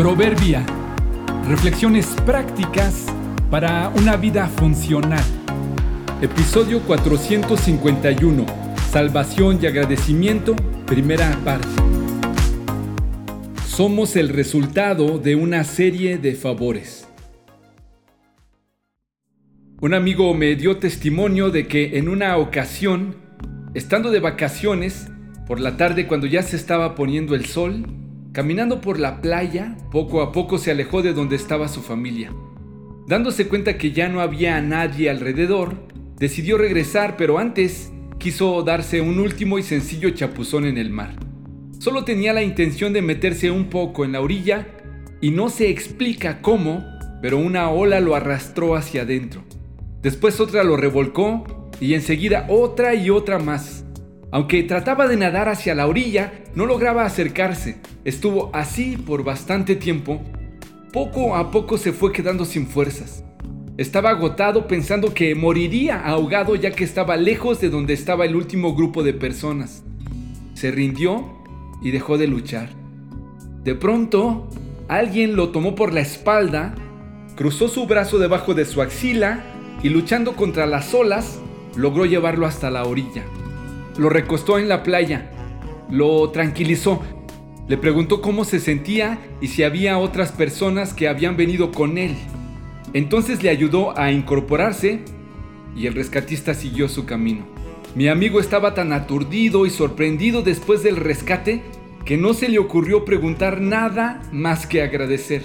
Proverbia. Reflexiones prácticas para una vida funcional. Episodio 451. Salvación y agradecimiento. Primera parte. Somos el resultado de una serie de favores. Un amigo me dio testimonio de que en una ocasión, estando de vacaciones, por la tarde cuando ya se estaba poniendo el sol, Caminando por la playa, poco a poco se alejó de donde estaba su familia. Dándose cuenta que ya no había nadie alrededor, decidió regresar, pero antes quiso darse un último y sencillo chapuzón en el mar. Solo tenía la intención de meterse un poco en la orilla y no se explica cómo, pero una ola lo arrastró hacia adentro. Después otra lo revolcó y enseguida otra y otra más. Aunque trataba de nadar hacia la orilla, no lograba acercarse. Estuvo así por bastante tiempo. Poco a poco se fue quedando sin fuerzas. Estaba agotado pensando que moriría ahogado ya que estaba lejos de donde estaba el último grupo de personas. Se rindió y dejó de luchar. De pronto, alguien lo tomó por la espalda, cruzó su brazo debajo de su axila y luchando contra las olas, logró llevarlo hasta la orilla. Lo recostó en la playa, lo tranquilizó, le preguntó cómo se sentía y si había otras personas que habían venido con él. Entonces le ayudó a incorporarse y el rescatista siguió su camino. Mi amigo estaba tan aturdido y sorprendido después del rescate que no se le ocurrió preguntar nada más que agradecer.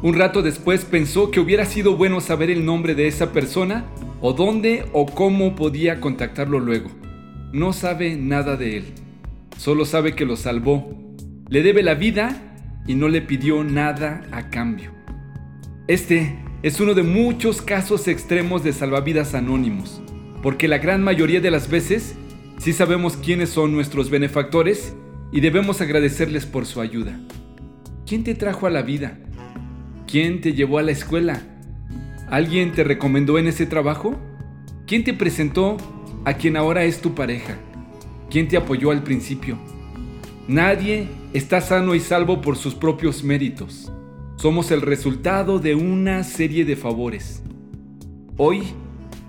Un rato después pensó que hubiera sido bueno saber el nombre de esa persona o dónde o cómo podía contactarlo luego no sabe nada de él, solo sabe que lo salvó, le debe la vida y no le pidió nada a cambio. Este es uno de muchos casos extremos de salvavidas anónimos, porque la gran mayoría de las veces sí sabemos quiénes son nuestros benefactores y debemos agradecerles por su ayuda. ¿Quién te trajo a la vida? ¿Quién te llevó a la escuela? ¿Alguien te recomendó en ese trabajo? ¿Quién te presentó a quien ahora es tu pareja, quien te apoyó al principio. Nadie está sano y salvo por sus propios méritos. Somos el resultado de una serie de favores. Hoy,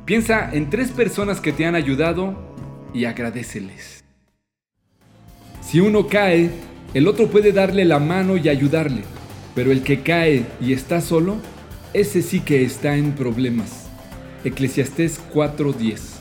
piensa en tres personas que te han ayudado y agradeceles. Si uno cae, el otro puede darle la mano y ayudarle, pero el que cae y está solo, ese sí que está en problemas. Eclesiastés 4:10